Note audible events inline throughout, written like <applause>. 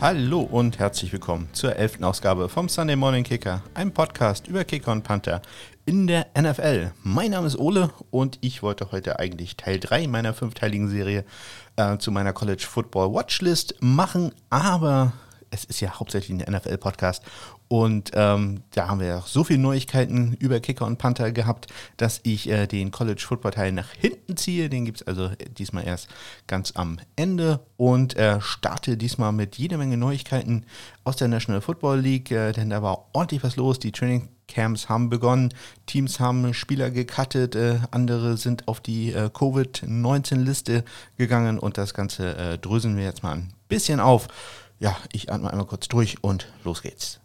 Hallo und herzlich willkommen zur elften Ausgabe vom Sunday Morning Kicker, einem Podcast über Kicker und Panther in der NFL. Mein Name ist Ole und ich wollte heute eigentlich Teil 3 meiner fünfteiligen Serie äh, zu meiner College Football Watchlist machen, aber es ist ja hauptsächlich ein NFL-Podcast und ähm, da haben wir ja so viele Neuigkeiten über Kicker und Panther gehabt, dass ich äh, den College Football Teil nach hinten ziehe. Den gibt es also diesmal erst ganz am Ende und äh, starte diesmal mit jeder Menge Neuigkeiten aus der National Football League, äh, denn da war ordentlich was los. Die Training Camps haben begonnen, Teams haben Spieler gecuttet, äh, andere sind auf die äh, Covid-19-Liste gegangen und das Ganze äh, dröseln wir jetzt mal ein bisschen auf. Ja, ich atme einmal kurz durch und los geht's.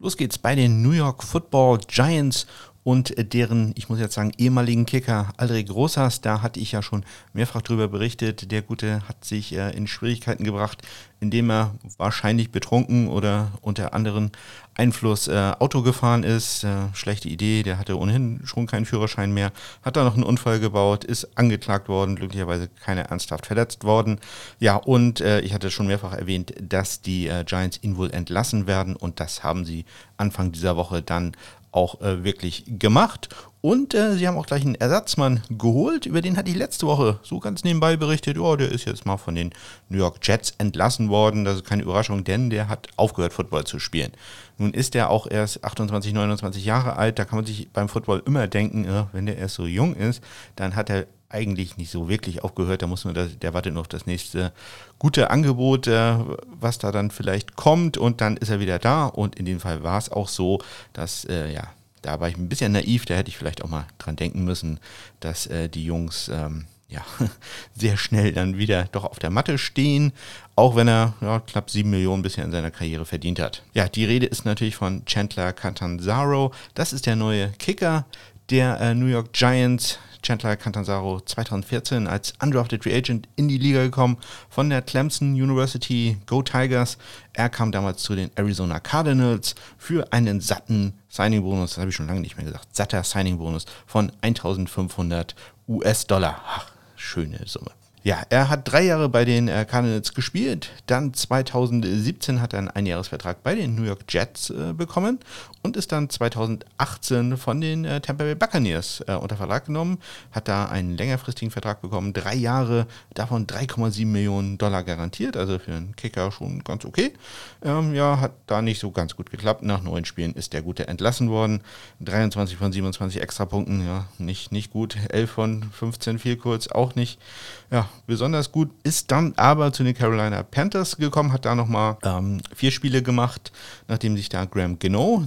Los geht's bei den New York Football Giants und deren, ich muss jetzt sagen, ehemaligen Kicker Aldrich Rosas. Da hatte ich ja schon mehrfach drüber berichtet. Der Gute hat sich äh, in Schwierigkeiten gebracht, indem er wahrscheinlich betrunken oder unter anderem Einfluss äh, Auto gefahren ist. Äh, schlechte Idee, der hatte ohnehin schon keinen Führerschein mehr, hat da noch einen Unfall gebaut, ist angeklagt worden, glücklicherweise keiner ernsthaft verletzt worden. Ja, und äh, ich hatte schon mehrfach erwähnt, dass die äh, Giants ihn wohl entlassen werden und das haben sie Anfang dieser Woche dann auch äh, wirklich gemacht. Und äh, sie haben auch gleich einen Ersatzmann geholt, über den hatte ich letzte Woche so ganz nebenbei berichtet, oh, der ist jetzt mal von den New York Jets entlassen worden. Das ist keine Überraschung, denn der hat aufgehört, Football zu spielen. Nun ist er auch erst 28, 29 Jahre alt. Da kann man sich beim Football immer denken, äh, wenn der erst so jung ist, dann hat er eigentlich nicht so wirklich aufgehört. Da muss nur, das, der wartet noch auf das nächste gute Angebot, äh, was da dann vielleicht kommt und dann ist er wieder da. Und in dem Fall war es auch so, dass, äh, ja, da war ich ein bisschen naiv, da hätte ich vielleicht auch mal dran denken müssen, dass äh, die Jungs ähm, ja, <laughs> sehr schnell dann wieder doch auf der Matte stehen, auch wenn er ja, knapp sieben Millionen bisher in seiner Karriere verdient hat. Ja, die Rede ist natürlich von Chandler Catanzaro. Das ist der neue Kicker der äh, New York Giants. Chandler Catanzaro 2014 als undrafted Free Agent in die Liga gekommen von der Clemson University Go Tigers. Er kam damals zu den Arizona Cardinals für einen satten Signing-Bonus, das habe ich schon lange nicht mehr gesagt, satter Signing-Bonus von 1500 US-Dollar. Ach, schöne Summe. Ja, er hat drei Jahre bei den äh, Cardinals gespielt. Dann 2017 hat er einen Einjahresvertrag bei den New York Jets äh, bekommen und ist dann 2018 von den äh, Tampa Bay Buccaneers äh, unter Vertrag genommen. Hat da einen längerfristigen Vertrag bekommen, drei Jahre, davon 3,7 Millionen Dollar garantiert, also für einen Kicker schon ganz okay. Ähm, ja, hat da nicht so ganz gut geklappt. Nach neun Spielen ist der Gute entlassen worden. 23 von 27 Extrapunkten, ja, nicht, nicht gut. 11 von 15 viel kurz, auch nicht. Ja, besonders gut, ist dann aber zu den Carolina Panthers gekommen, hat da nochmal ähm, vier Spiele gemacht, nachdem sich da Graham Geno,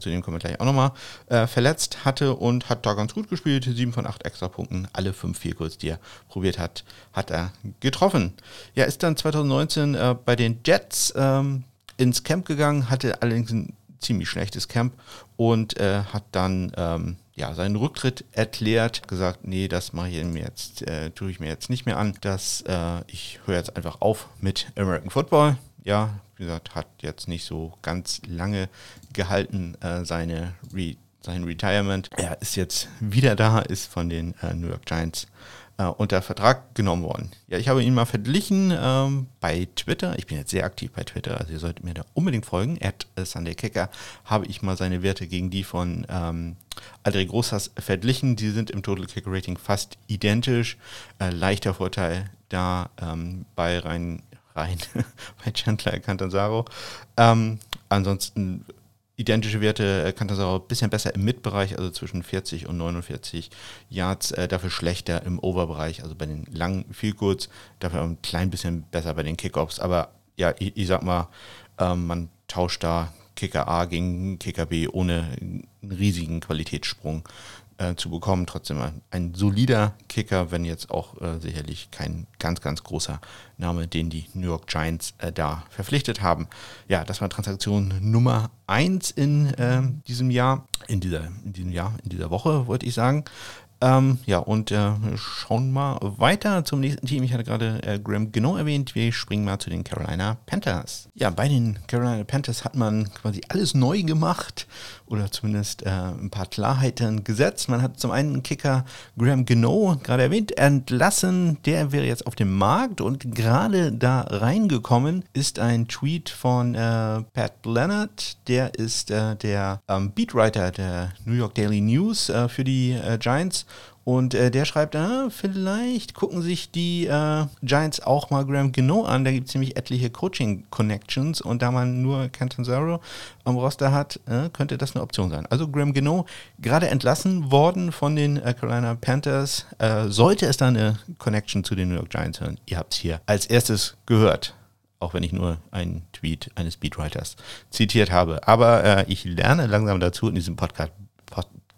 zu dem kommen wir gleich auch nochmal, äh, verletzt hatte und hat da ganz gut gespielt. Sieben von acht Extrapunkten, alle fünf Vierkurs, die er probiert hat, hat er getroffen. Ja, ist dann 2019 äh, bei den Jets ähm, ins Camp gegangen, hatte allerdings ein ziemlich schlechtes Camp und äh, hat dann ähm, ja, seinen Rücktritt erklärt, gesagt, nee, das mache ich mir jetzt, äh, tue ich mir jetzt nicht mehr an, dass äh, ich höre jetzt einfach auf mit American Football. Ja, wie gesagt, hat jetzt nicht so ganz lange gehalten, äh, seine Re sein Retirement. Er ist jetzt wieder da, ist von den äh, New York Giants äh, unter Vertrag genommen worden. Ja, ich habe ihn mal verglichen ähm, bei Twitter. Ich bin jetzt sehr aktiv bei Twitter, also ihr solltet mir da unbedingt folgen. At Sunday Kicker habe ich mal seine Werte gegen die von ähm, Aldrich Großas verglichen. Die sind im Total Kicker Rating fast identisch. Äh, leichter Vorteil da ähm, bei rein, rein <laughs> bei Chandler Cantanzaro. Ähm, ansonsten identische Werte, äh, auch ein bisschen besser im Mitbereich, also zwischen 40 und 49 Yards, äh, dafür schlechter im Overbereich, also bei den langen Field dafür ein klein bisschen besser bei den Kickoffs. Aber ja, ich, ich sag mal, ähm, man tauscht da Kicker A gegen Kicker B ohne einen riesigen Qualitätssprung äh, zu bekommen. Trotzdem ein, ein, solider Kicker, wenn jetzt auch äh, sicherlich kein ganz, ganz großer Name, den die New York Giants äh, da verpflichtet haben. Ja, das war Transaktion Nummer 1 in ähm, diesem Jahr, in dieser, in diesem Jahr, in dieser Woche, wollte ich sagen. Ähm, ja, und äh, schauen mal weiter zum nächsten Team. Ich hatte gerade äh, Graham genau erwähnt. Wir springen mal zu den Carolina Panthers. Ja, bei den Carolina Panthers hat man quasi alles neu gemacht oder zumindest äh, ein paar Klarheiten gesetzt. Man hat zum einen Kicker Graham Geno gerade erwähnt, entlassen. Der wäre jetzt auf dem Markt und gerade da reingekommen ist ein Tweet von äh, Pat Leonard. Der ist äh, der ähm, Beatwriter der New York Daily News äh, für die äh, Giants und äh, der schreibt, ah, vielleicht gucken sich die äh, Giants auch mal Graham Geno an. Da gibt es nämlich etliche Coaching-Connections und da man nur Cantanzaro am Roster hat, äh, könnte das eine Option sein. Also Graham Geno gerade entlassen worden von den äh, Carolina Panthers. Äh, sollte es da eine Connection zu den New York Giants hören? Ihr habt es hier als erstes gehört auch wenn ich nur einen Tweet eines Speedwriters zitiert habe. Aber äh, ich lerne langsam dazu in diesem Podcast,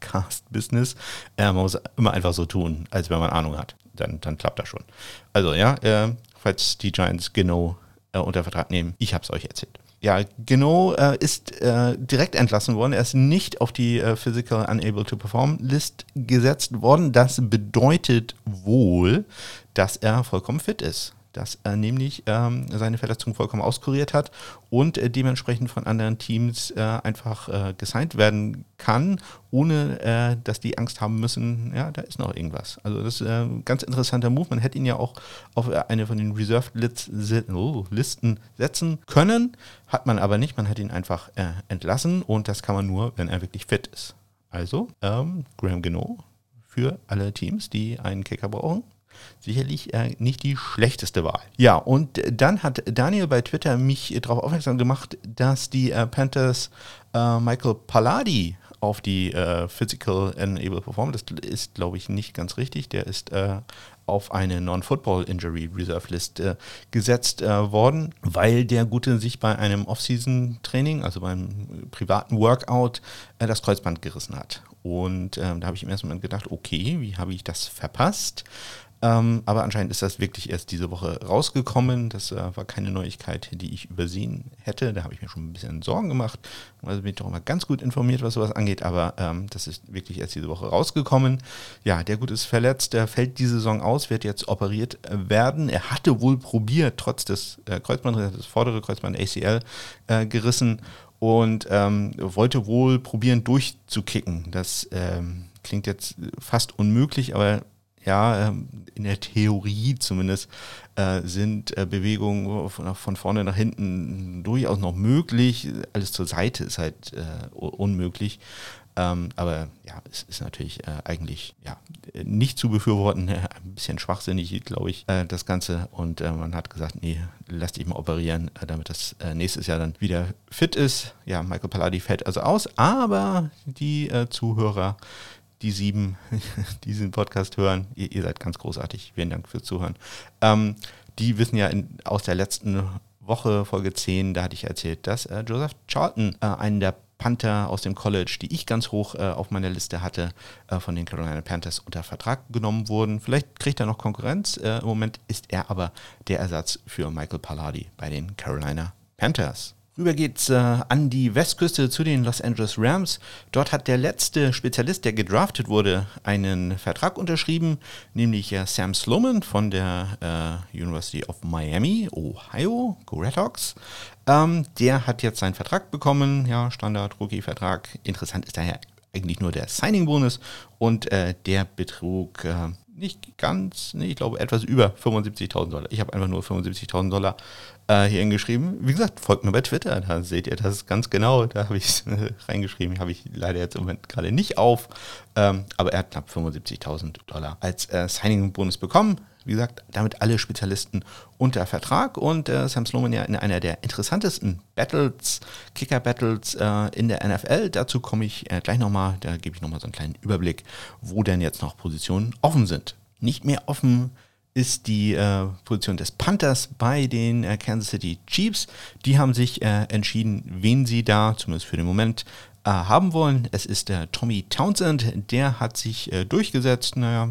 Podcast-Business. Äh, man muss immer einfach so tun, als wenn man Ahnung hat. Dann, dann klappt das schon. Also ja, äh, falls die Giants genau äh, unter Vertrag nehmen, ich habe es euch erzählt. Ja, genau ist äh, direkt entlassen worden. Er ist nicht auf die äh, Physical Unable to Perform List gesetzt worden. Das bedeutet wohl, dass er vollkommen fit ist dass er nämlich ähm, seine Verletzung vollkommen auskuriert hat und äh, dementsprechend von anderen Teams äh, einfach äh, gesigned werden kann, ohne äh, dass die Angst haben müssen, ja, da ist noch irgendwas. Also das ist ein äh, ganz interessanter Move. Man hätte ihn ja auch auf eine von den Reserved oh, Listen setzen können, hat man aber nicht. Man hat ihn einfach äh, entlassen und das kann man nur, wenn er wirklich fit ist. Also ähm, Graham Geno für alle Teams, die einen Kicker brauchen sicherlich äh, nicht die schlechteste Wahl. Ja, und dann hat Daniel bei Twitter mich darauf aufmerksam gemacht, dass die äh, Panthers äh, Michael Palladi auf die äh, Physical Enable Performance, das ist glaube ich nicht ganz richtig, der ist äh, auf eine Non-Football Injury Reserve List äh, gesetzt äh, worden, weil der Gute sich bei einem Off-Season-Training, also beim privaten Workout, äh, das Kreuzband gerissen hat. Und ähm, da habe ich im ersten Moment gedacht, okay, wie habe ich das verpasst? Ähm, aber anscheinend ist das wirklich erst diese Woche rausgekommen. Das äh, war keine Neuigkeit, die ich übersehen hätte. Da habe ich mir schon ein bisschen Sorgen gemacht. Also bin ich doch immer ganz gut informiert, was sowas angeht. Aber ähm, das ist wirklich erst diese Woche rausgekommen. Ja, der Gut ist verletzt. Der fällt diese Saison aus, wird jetzt operiert werden. Er hatte wohl probiert, trotz des äh, Kreuzbandes, das vordere Kreuzband ACL äh, gerissen und ähm, wollte wohl probieren durchzukicken. Das ähm, klingt jetzt fast unmöglich, aber ja, ähm, in der Theorie zumindest, äh, sind äh, Bewegungen von vorne nach hinten durchaus noch möglich. Alles zur Seite ist halt äh, unmöglich. Ähm, aber ja, es ist natürlich eigentlich ja, nicht zu befürworten, <laughs> ein bisschen schwachsinnig, glaube ich, das Ganze. Und man hat gesagt, nee, lass dich mal operieren, damit das nächstes Jahr dann wieder fit ist. Ja, Michael Palladi fällt also aus, aber die Zuhörer die sieben, <laughs> die diesen Podcast hören, ihr, ihr, seid ganz großartig. Vielen Dank fürs Zuhören. Ähm, die wissen ja in, aus der letzten Woche, Folge 10, da hatte ich erzählt, dass äh, Joseph Charlton, äh, einen der Panther aus dem College, die ich ganz hoch äh, auf meiner Liste hatte, äh, von den Carolina Panthers unter Vertrag genommen wurden. Vielleicht kriegt er noch Konkurrenz. Äh, Im Moment ist er aber der Ersatz für Michael Palladi bei den Carolina Panthers. Rüber geht's äh, an die Westküste zu den Los Angeles Rams. Dort hat der letzte Spezialist, der gedraftet wurde, einen Vertrag unterschrieben, nämlich äh, Sam Sloman von der äh, University of Miami, Ohio, Go Red Hawks. Ähm, der hat jetzt seinen Vertrag bekommen, ja, Standard-Rookie-Vertrag. Interessant ist daher eigentlich nur der Signing-Bonus und äh, der betrug äh, nicht ganz, nee, ich glaube etwas über 75.000 Dollar. Ich habe einfach nur 75.000 Dollar äh, hier hingeschrieben. Wie gesagt, folgt mir bei Twitter, da seht ihr das ganz genau. Da habe ich es <laughs> äh, reingeschrieben. Habe ich leider jetzt im Moment gerade nicht auf. Ähm, aber er hat knapp 75.000 Dollar als äh, Signing-Bonus bekommen. Wie gesagt, damit alle Spezialisten unter Vertrag und äh, Sam Sloman ja in einer der interessantesten Battles, Kicker-Battles äh, in der NFL. Dazu komme ich äh, gleich nochmal, da gebe ich nochmal so einen kleinen Überblick, wo denn jetzt noch Positionen offen sind. Nicht mehr offen ist die äh, Position des Panthers bei den äh, Kansas City Chiefs. Die haben sich äh, entschieden, wen sie da, zumindest für den Moment, äh, haben wollen. Es ist der Tommy Townsend, der hat sich äh, durchgesetzt. Naja,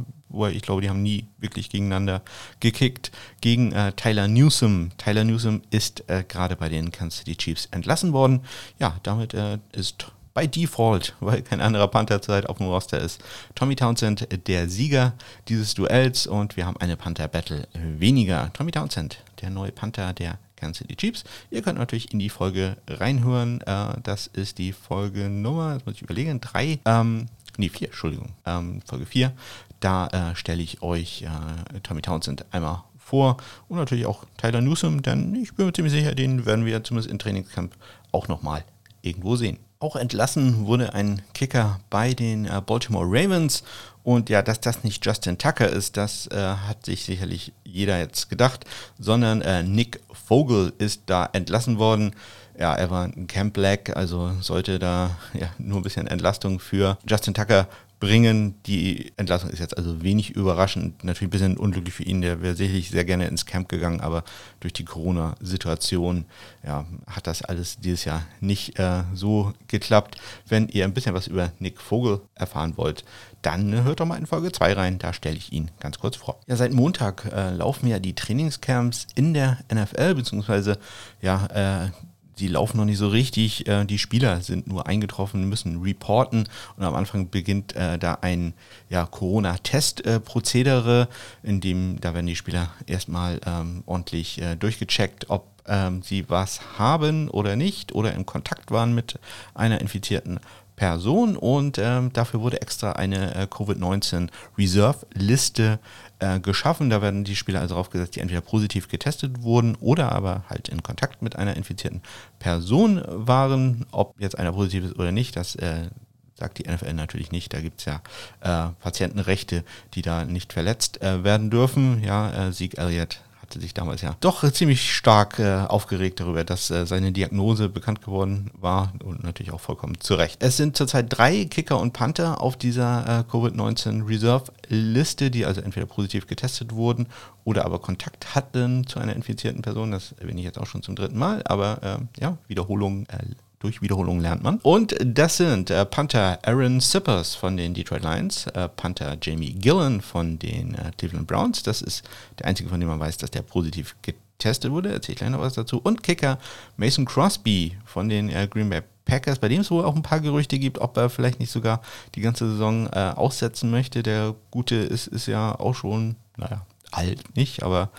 ich glaube, die haben nie wirklich gegeneinander gekickt, gegen äh, Tyler Newsom. Tyler Newsom ist gerade bei den Kansas City Chiefs entlassen worden. Ja, damit ist bei Default, <laughs> weil kein anderer Panther zurzeit auf dem Roster ist. Tommy Townsend, der Sieger dieses Duells und wir haben eine Panther-Battle weniger. Tommy Townsend, der neue Panther der Kansas City Chiefs. Ihr könnt natürlich in die Folge reinhören. Äh, das ist die Folge Nummer, jetzt muss ich überlegen, drei, ähm, nee, vier, Entschuldigung, ähm, Folge vier. Da äh, stelle ich euch äh, Tommy Townsend einmal vor und natürlich auch Tyler Newsom, denn ich bin mir ziemlich sicher, den werden wir zumindest im Trainingscamp auch nochmal irgendwo sehen. Auch entlassen wurde ein Kicker bei den äh, Baltimore Ravens. Und ja, dass das nicht Justin Tucker ist, das äh, hat sich sicherlich jeder jetzt gedacht, sondern äh, Nick Vogel ist da entlassen worden. Ja, er war ein Camp Black, also sollte da ja, nur ein bisschen Entlastung für Justin Tucker bringen. Die Entlassung ist jetzt also wenig überraschend. Natürlich ein bisschen unglücklich für ihn. Der wäre sicherlich sehr gerne ins Camp gegangen, aber durch die Corona-Situation ja, hat das alles dieses Jahr nicht äh, so geklappt. Wenn ihr ein bisschen was über Nick Vogel erfahren wollt, dann hört doch mal in Folge 2 rein. Da stelle ich ihn ganz kurz vor. Ja, seit Montag äh, laufen ja die Trainingscamps in der NFL, beziehungsweise ja, äh, die laufen noch nicht so richtig. Äh, die Spieler sind nur eingetroffen, müssen reporten und am Anfang beginnt äh, da ein ja, Corona-Test-Prozedere, in dem da werden die Spieler erstmal ähm, ordentlich äh, durchgecheckt, ob ähm, sie was haben oder nicht oder in Kontakt waren mit einer infizierten Person und ähm, dafür wurde extra eine äh, Covid-19 Reserve-Liste äh, geschaffen. Da werden die Spieler also draufgesetzt, die entweder positiv getestet wurden oder aber halt in Kontakt mit einer infizierten Person waren. Ob jetzt einer positiv ist oder nicht, das äh, sagt die NFL natürlich nicht. Da gibt es ja äh, Patientenrechte, die da nicht verletzt äh, werden dürfen. Ja, äh, Sieg Elliott hatte sich damals ja doch ziemlich stark äh, aufgeregt darüber, dass äh, seine Diagnose bekannt geworden war und natürlich auch vollkommen zu Recht. Es sind zurzeit drei Kicker und Panther auf dieser äh, Covid-19 Reserve-Liste, die also entweder positiv getestet wurden oder aber Kontakt hatten zu einer infizierten Person. Das erwähne ich jetzt auch schon zum dritten Mal, aber ähm, ja, Wiederholung äh, durch Wiederholung lernt man. Und das sind äh, Panther Aaron Sippers von den Detroit Lions, äh, Panther Jamie Gillen von den äh, Cleveland Browns. Das ist der einzige, von dem man weiß, dass der positiv getestet wurde. Erzähle ich gleich noch was dazu. Und Kicker Mason Crosby von den äh, Green Bay Packers, bei dem es wohl auch ein paar Gerüchte gibt, ob er vielleicht nicht sogar die ganze Saison äh, aussetzen möchte. Der Gute ist, ist ja auch schon, naja, alt nicht, aber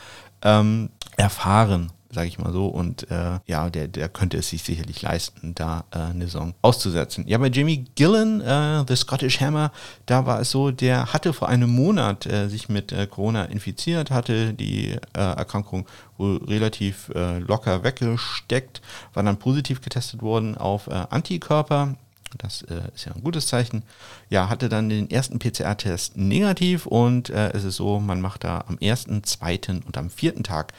ähm, erfahren sage ich mal so. Und äh, ja, der, der könnte es sich sicherlich leisten, da äh, eine Saison auszusetzen. Ja, bei Jamie Gillen, äh, The Scottish Hammer, da war es so, der hatte vor einem Monat äh, sich mit äh, Corona infiziert, hatte die äh, Erkrankung wohl relativ locker weggesteckt, war dann positiv getestet worden auf Antikörper das äh, ist ja ein gutes Zeichen. Ja, hatte dann den ersten PCR-Test negativ und äh, es ist so, man macht da am ersten, zweiten und am vierten Tag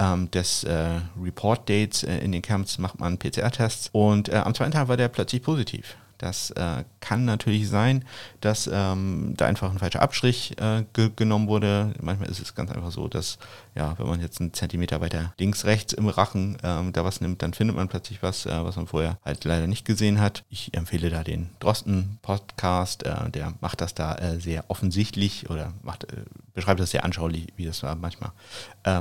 ähm, des äh, Report-Dates äh, in den Camps macht man PCR-Tests und äh, am zweiten Tag war der plötzlich positiv. Das äh, kann natürlich sein, dass ähm, da einfach ein falscher Abstrich äh, ge genommen wurde. Manchmal ist es ganz einfach so, dass, ja, wenn man jetzt einen Zentimeter weiter links, rechts im Rachen ähm, da was nimmt, dann findet man plötzlich was, äh, was man vorher halt leider nicht gesehen hat. Ich empfehle da den Drosten-Podcast, äh, der macht das da äh, sehr offensichtlich oder macht, äh, beschreibt das sehr anschaulich, wie das da manchmal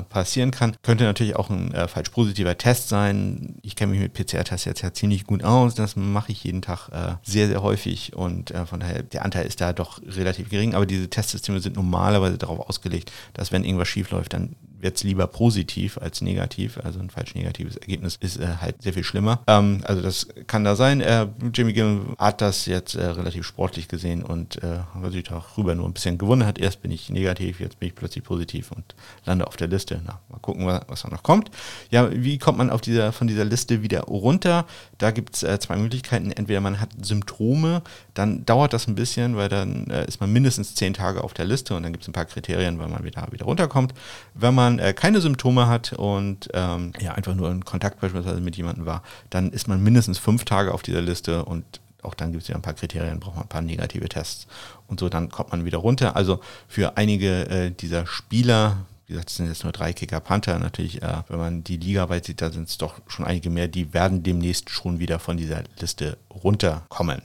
passieren kann. Könnte natürlich auch ein falsch positiver Test sein. Ich kenne mich mit PCR-Tests jetzt ja ziemlich gut aus. Das mache ich jeden Tag sehr, sehr häufig und äh, von daher, der Anteil ist da doch relativ gering, aber diese Testsysteme sind normalerweise darauf ausgelegt, dass wenn irgendwas schief läuft, dann es lieber positiv als negativ. Also ein falsch negatives Ergebnis ist äh, halt sehr viel schlimmer. Ähm, also das kann da sein. Äh, Jimmy Gill hat das jetzt äh, relativ sportlich gesehen und äh, weil sich darüber nur ein bisschen gewonnen hat. Erst bin ich negativ, jetzt bin ich plötzlich positiv und lande auf der Liste. Na, mal gucken, was, was da noch kommt. Ja, wie kommt man auf dieser, von dieser Liste wieder runter? Da gibt es äh, zwei Möglichkeiten. Entweder man hat Symptome, dann dauert das ein bisschen, weil dann äh, ist man mindestens zehn Tage auf der Liste und dann gibt es ein paar Kriterien, weil man wieder, wieder runterkommt. Wenn man äh, keine Symptome hat und ähm, ja, einfach nur in Kontakt beispielsweise mit jemandem war, dann ist man mindestens fünf Tage auf dieser Liste und auch dann gibt es ja ein paar Kriterien, braucht man ein paar negative Tests und so, dann kommt man wieder runter. Also für einige äh, dieser Spieler, wie gesagt, es sind jetzt nur drei Kicker Panther, natürlich, äh, wenn man die Liga weit sieht, da sind es doch schon einige mehr, die werden demnächst schon wieder von dieser Liste runterkommen.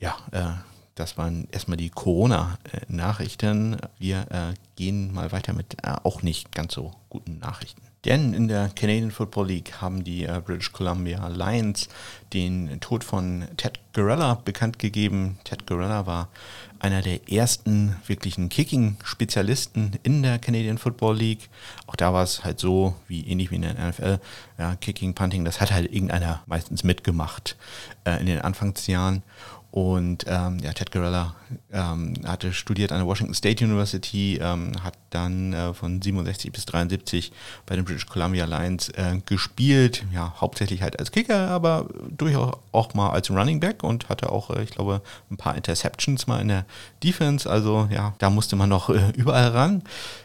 Ja, äh, das waren erstmal die Corona-Nachrichten. Wir äh, gehen mal weiter mit äh, auch nicht ganz so guten Nachrichten. Denn in der Canadian Football League haben die äh, British Columbia Lions den Tod von Ted Gorella bekannt gegeben. Ted Gorella war einer der ersten wirklichen Kicking-Spezialisten in der Canadian Football League. Auch da war es halt so, wie ähnlich wie in der NFL, ja, Kicking, Punting, das hat halt irgendeiner meistens mitgemacht äh, in den Anfangsjahren. Und ähm, ja, Ted Gorella ähm, hatte studiert an der Washington State University, ähm, hat dann äh, von 67 bis 73 bei den British Columbia Lions äh, gespielt. Ja, hauptsächlich halt als Kicker, aber durchaus auch mal als Running Back und hatte auch, äh, ich glaube, ein paar Interceptions mal in der Defense. Also ja, da musste man noch äh, überall ran.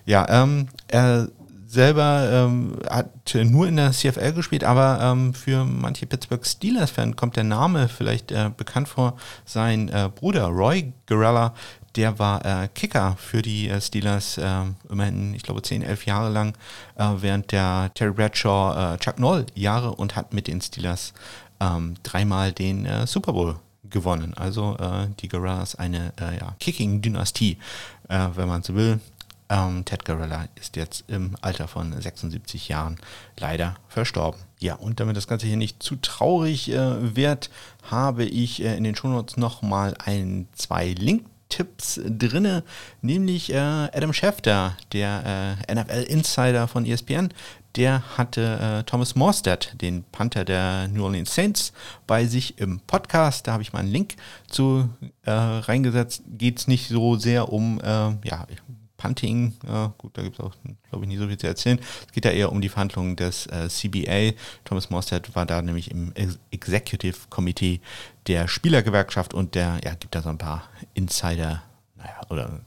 Ja, ähm, er selber ähm, hat nur in der CFL gespielt, aber ähm, für manche Pittsburgh Steelers-Fans kommt der Name vielleicht äh, bekannt vor. Sein äh, Bruder Roy Guerrella, der war äh, Kicker für die äh, Steelers, äh, immerhin, ich glaube, 10, 11 Jahre lang, äh, während der Terry Bradshaw Chuck Noll Jahre und hat mit den Steelers ähm, dreimal den Super Bowl gewonnen. Also die Guerrillas eine ja, Kicking-Dynastie, wenn man so will. Ähm, Ted Gorilla ist jetzt im Alter von 76 Jahren leider verstorben. Ja, und damit das Ganze hier nicht zu traurig äh, wird, habe ich äh, in den Shownotes nochmal ein, zwei Link Tipps drinne, nämlich äh, Adam Schefter, der äh, NFL-Insider von ESPN, der hatte äh, Thomas Morstead, den Panther der New Orleans Saints, bei sich im Podcast. Da habe ich mal einen Link zu äh, reingesetzt. Geht es nicht so sehr um äh, ja, Punting, ja, gut, da gibt es auch, glaube ich, nicht so viel zu erzählen. Es geht ja eher um die Verhandlungen des äh, CBA. Thomas Morstead war da nämlich im Executive Committee der Spielergewerkschaft und der ja, gibt da so ein paar Insider, naja, oder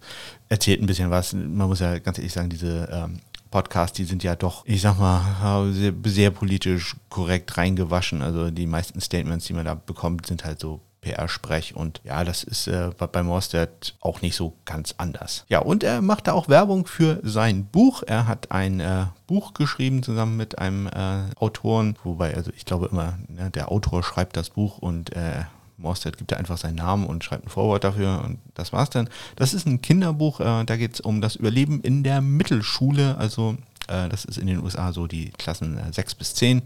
erzählt ein bisschen was. Man muss ja ganz ehrlich sagen, diese ähm, Podcasts, die sind ja doch, ich sag mal, sehr, sehr politisch korrekt reingewaschen. Also die meisten Statements, die man da bekommt, sind halt so PR-Sprech und ja, das ist äh, bei Morstead auch nicht so ganz anders. Ja, und er macht da auch Werbung für sein Buch. Er hat ein äh, Buch geschrieben zusammen mit einem äh, Autoren, wobei, also ich glaube immer, ne, der Autor schreibt das Buch und äh, Morstead gibt da einfach seinen Namen und schreibt ein Vorwort dafür und das war's dann. Das ist ein Kinderbuch, äh, da geht es um das Überleben in der Mittelschule, also äh, das ist in den USA so die Klassen äh, 6 bis 10.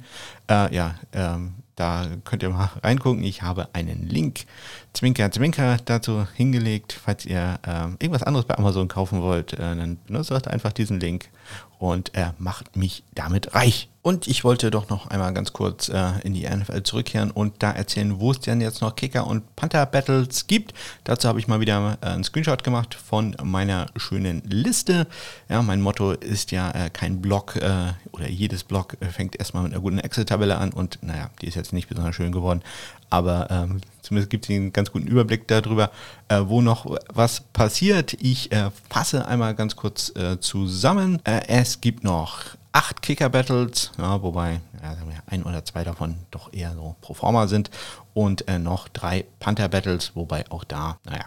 Äh, ja, ähm, da könnt ihr mal reingucken. Ich habe einen Link, Zwinker, Zwinker, dazu hingelegt. Falls ihr äh, irgendwas anderes bei Amazon kaufen wollt, äh, dann benutzt einfach diesen Link und er macht mich damit reich. Und ich wollte doch noch einmal ganz kurz äh, in die NFL zurückkehren und da erzählen, wo es denn jetzt noch Kicker und Panther Battles gibt. Dazu habe ich mal wieder äh, einen Screenshot gemacht von meiner schönen Liste. Ja, mein Motto ist ja äh, kein Blog äh, oder jedes Blog äh, fängt erstmal mit einer guten Excel-Tabelle an und naja, die ist jetzt nicht besonders schön geworden, aber ähm, zumindest gibt es einen ganz guten Überblick darüber, äh, wo noch was passiert. Ich fasse einmal ganz kurz zusammen. es gibt noch acht Kicker-Battles, ja, wobei ja, ein oder zwei davon doch eher so pro forma sind und äh, noch drei Panther-Battles, wobei auch da, naja,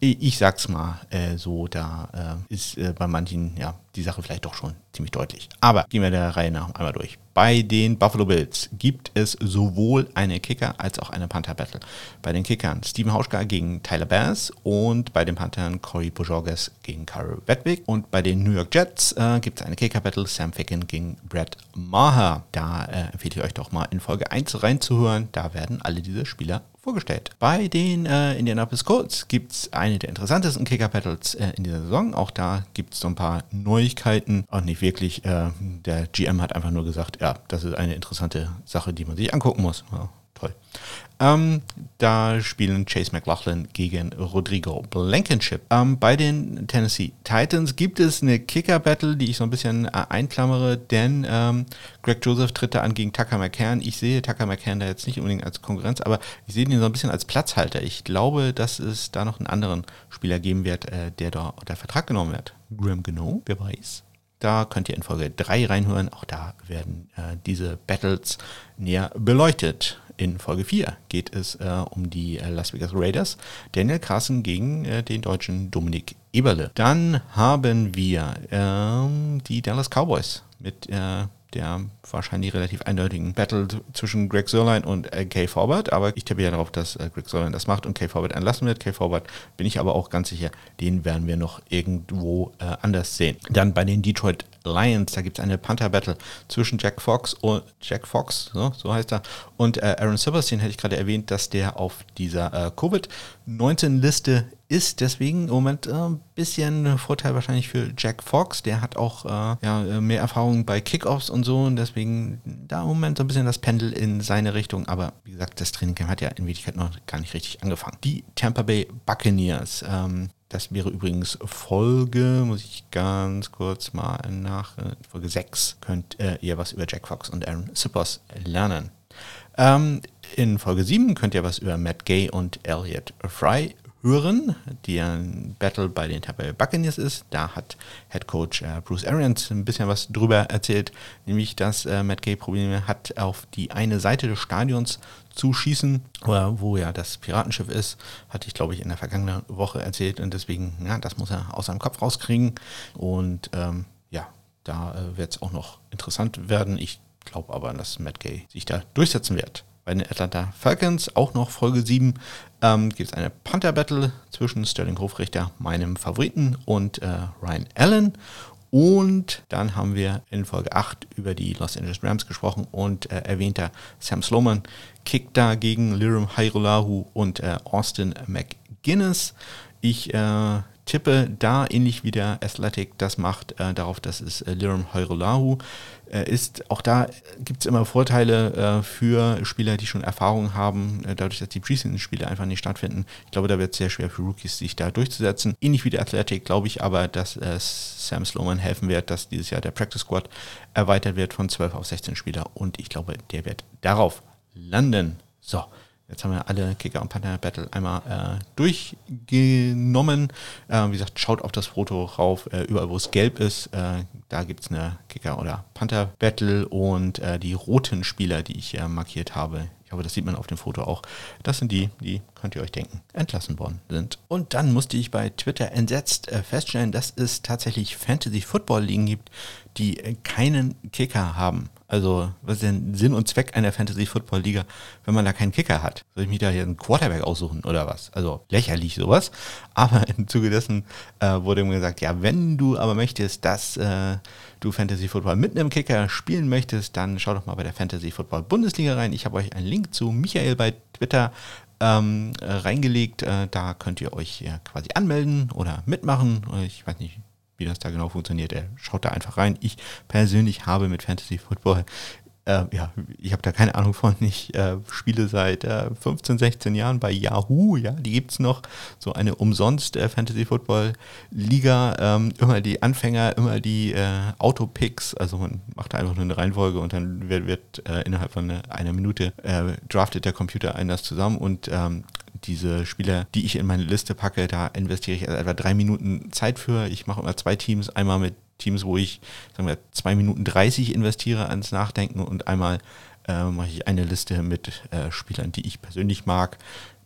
ich sag's mal äh, so, da äh, ist äh, bei manchen ja die Sache vielleicht doch schon ziemlich deutlich. Aber gehen wir der Reihe nach einmal durch. Bei den Buffalo Bills gibt es sowohl eine Kicker als auch eine Panther Battle. Bei den Kickern Steven Hauschka gegen Tyler Bass und bei den Panthern Corey Bojorges gegen Carl Wedwick. Und bei den New York Jets äh, gibt es eine Kicker Battle Sam Ficken gegen Brad Maher. Da äh, empfehle ich euch doch mal in Folge 1 reinzuhören. Da werden alle diese Spieler vorgestellt. Bei den äh, Indianapolis Colts gibt es eine der interessantesten Kicker-Battles äh, in dieser Saison. Auch da gibt es so ein paar Neuigkeiten. Auch nicht wirklich. Äh, der GM hat einfach nur gesagt, ja, das ist eine interessante Sache, die man sich angucken muss. Ja, toll. Ähm, da spielen Chase McLaughlin gegen Rodrigo Blankenship. Ähm, bei den Tennessee Titans gibt es eine Kicker-Battle, die ich so ein bisschen äh, einklammere, denn ähm, Greg Joseph tritt da an gegen Tucker McCann. Ich sehe Tucker McCann da jetzt nicht unbedingt als Konkurrenz, aber ich sehe ihn so ein bisschen als Platzhalter. Ich glaube, dass es da noch einen anderen Spieler geben wird, äh, der da unter Vertrag genommen wird. Graham Gano, wer weiß. Da könnt ihr in Folge 3 reinhören. Auch da werden äh, diese Battles näher beleuchtet. In Folge 4 geht es äh, um die äh, Las Vegas Raiders. Daniel Carson gegen äh, den deutschen Dominik Eberle. Dann haben wir ähm, die Dallas Cowboys mit äh, der wahrscheinlich relativ eindeutigen Battle zwischen Greg Sörlein und äh, Kay Forward. Aber ich tippe ja darauf, dass äh, Greg Sörlein das macht und Kay Forward entlassen wird. Kay Forward bin ich aber auch ganz sicher, den werden wir noch irgendwo äh, anders sehen. Dann bei den Detroit Lions, da gibt es eine Panther-Battle zwischen Jack Fox und Jack Fox, so, so heißt er, und äh, Aaron Silverstein hätte ich gerade erwähnt, dass der auf dieser äh, Covid-19-Liste ist. Deswegen im Moment äh, ein bisschen Vorteil wahrscheinlich für Jack Fox. Der hat auch äh, ja, mehr Erfahrung bei Kickoffs und so und deswegen da im Moment so ein bisschen das Pendel in seine Richtung. Aber wie gesagt, das Trainingcamp hat ja in Wirklichkeit noch gar nicht richtig angefangen. Die Tampa Bay Buccaneers. Ähm, das wäre übrigens Folge, muss ich ganz kurz mal nach, äh, Folge 6 könnt äh, ihr was über Jack Fox und Aaron Sippers lernen. Ähm, in Folge 7 könnt ihr was über Matt Gay und Elliot Fry hören, die Battle bei den Tampa Bay Buccaneers ist. Da hat Head Coach äh, Bruce Arians ein bisschen was drüber erzählt, nämlich dass äh, Matt Gay Probleme hat, auf die eine Seite des Stadions zu schießen, wo ja das Piratenschiff ist, hatte ich glaube ich in der vergangenen Woche erzählt und deswegen, ja, das muss er aus seinem Kopf rauskriegen und ähm, ja, da äh, wird es auch noch interessant werden. Ich glaube aber, dass Matt Gay sich da durchsetzen wird. Bei den Atlanta Falcons, auch noch Folge 7, ähm, gibt es eine Panther-Battle zwischen Sterling Hofrichter, meinem Favoriten, und äh, Ryan Allen. Und dann haben wir in Folge 8 über die Los Angeles Rams gesprochen und äh, erwähnter Sam Sloman kickt da gegen Lirim Hairolahu und äh, Austin McGuinness. Ich äh, tippe da ähnlich wie der Athletic das macht, äh, darauf, dass es äh, Liram Heurolahu äh, ist. Auch da gibt es immer Vorteile äh, für Spieler, die schon Erfahrung haben, äh, dadurch, dass die Preseason-Spiele einfach nicht stattfinden. Ich glaube, da wird es sehr schwer für Rookies, sich da durchzusetzen. Ähnlich wie der Athletic glaube ich aber, dass äh, Sam Sloman helfen wird, dass dieses Jahr der Practice Squad erweitert wird von 12 auf 16 Spieler und ich glaube, der wird darauf landen. So, Jetzt haben wir alle Kicker und Panther Battle einmal äh, durchgenommen. Äh, wie gesagt, schaut auf das Foto rauf, äh, überall wo es gelb ist. Äh, da gibt es eine Kicker- oder Panther Battle und äh, die roten Spieler, die ich markiert habe. Ich hoffe, das sieht man auf dem Foto auch. Das sind die, die, könnt ihr euch denken, entlassen worden sind. Und dann musste ich bei Twitter entsetzt äh, feststellen, dass es tatsächlich Fantasy-Football-Ligen gibt, die keinen Kicker haben. Also, was ist denn Sinn und Zweck einer Fantasy-Football-Liga, wenn man da keinen Kicker hat? Soll ich mich da hier einen Quarterback aussuchen oder was? Also, lächerlich sowas. <laughs> Aber im Zuge dessen äh, wurde mir gesagt, ja, wenn du aber möchtest, dass äh, du Fantasy-Football mit einem Kicker spielen möchtest, dann schau doch mal bei der Fantasy-Football-Bundesliga rein. Ich habe euch einen Link zu Michael bei Twitter ähm, äh, reingelegt. Äh, da könnt ihr euch ja quasi anmelden oder mitmachen. Ich weiß nicht, wie das da genau funktioniert. Er schaut da einfach rein. Ich persönlich habe mit Fantasy Football äh, ja, ich habe da keine Ahnung von. Ich äh, spiele seit äh, 15, 16 Jahren bei Yahoo, ja, die gibt es noch. So eine umsonst äh, Fantasy Football Liga. Ähm, immer die Anfänger, immer die äh, Autopicks. Also man macht einfach nur eine Reihenfolge und dann wird, wird äh, innerhalb von einer Minute draftet der Computer einen das zusammen und ähm, diese Spieler, die ich in meine Liste packe, da investiere ich etwa drei Minuten Zeit für. Ich mache immer zwei Teams, einmal mit Teams, wo ich, sagen wir, zwei Minuten 30 investiere ans Nachdenken und einmal äh, mache ich eine Liste mit äh, Spielern, die ich persönlich mag,